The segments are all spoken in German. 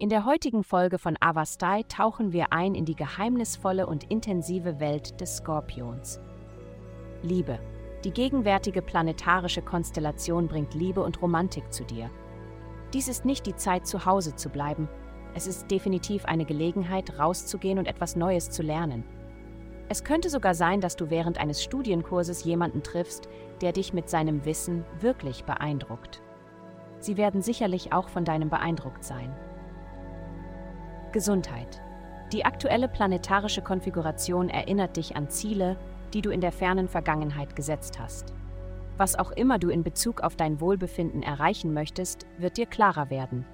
In der heutigen Folge von Avastai tauchen wir ein in die geheimnisvolle und intensive Welt des Skorpions. Liebe. Die gegenwärtige planetarische Konstellation bringt Liebe und Romantik zu dir. Dies ist nicht die Zeit, zu Hause zu bleiben. Es ist definitiv eine Gelegenheit, rauszugehen und etwas Neues zu lernen. Es könnte sogar sein, dass du während eines Studienkurses jemanden triffst, der dich mit seinem Wissen wirklich beeindruckt. Sie werden sicherlich auch von deinem beeindruckt sein. Gesundheit. Die aktuelle planetarische Konfiguration erinnert dich an Ziele, die du in der fernen Vergangenheit gesetzt hast. Was auch immer du in Bezug auf dein Wohlbefinden erreichen möchtest, wird dir klarer werden.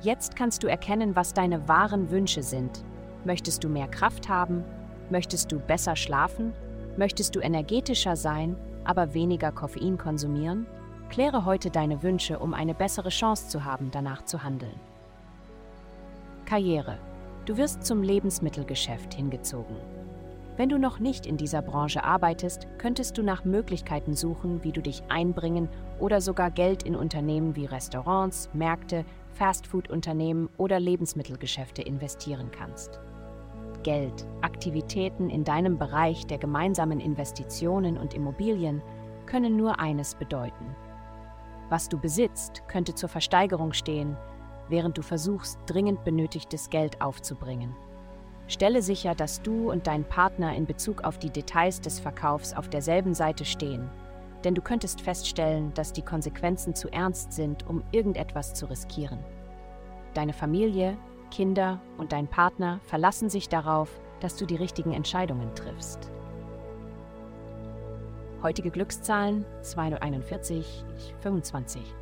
Jetzt kannst du erkennen, was deine wahren Wünsche sind. Möchtest du mehr Kraft haben? Möchtest du besser schlafen? Möchtest du energetischer sein, aber weniger Koffein konsumieren? Kläre heute deine Wünsche, um eine bessere Chance zu haben, danach zu handeln. Karriere. Du wirst zum Lebensmittelgeschäft hingezogen. Wenn du noch nicht in dieser Branche arbeitest, könntest du nach Möglichkeiten suchen, wie du dich einbringen oder sogar Geld in Unternehmen wie Restaurants, Märkte, Fastfood-Unternehmen oder Lebensmittelgeschäfte investieren kannst. Geld, Aktivitäten in deinem Bereich der gemeinsamen Investitionen und Immobilien können nur eines bedeuten. Was du besitzt, könnte zur Versteigerung stehen, während du versuchst, dringend benötigtes Geld aufzubringen. Stelle sicher, dass du und dein Partner in Bezug auf die Details des Verkaufs auf derselben Seite stehen, denn du könntest feststellen, dass die Konsequenzen zu ernst sind, um irgendetwas zu riskieren. Deine Familie, Kinder und dein Partner verlassen sich darauf, dass du die richtigen Entscheidungen triffst. Heutige Glückszahlen 241, 25.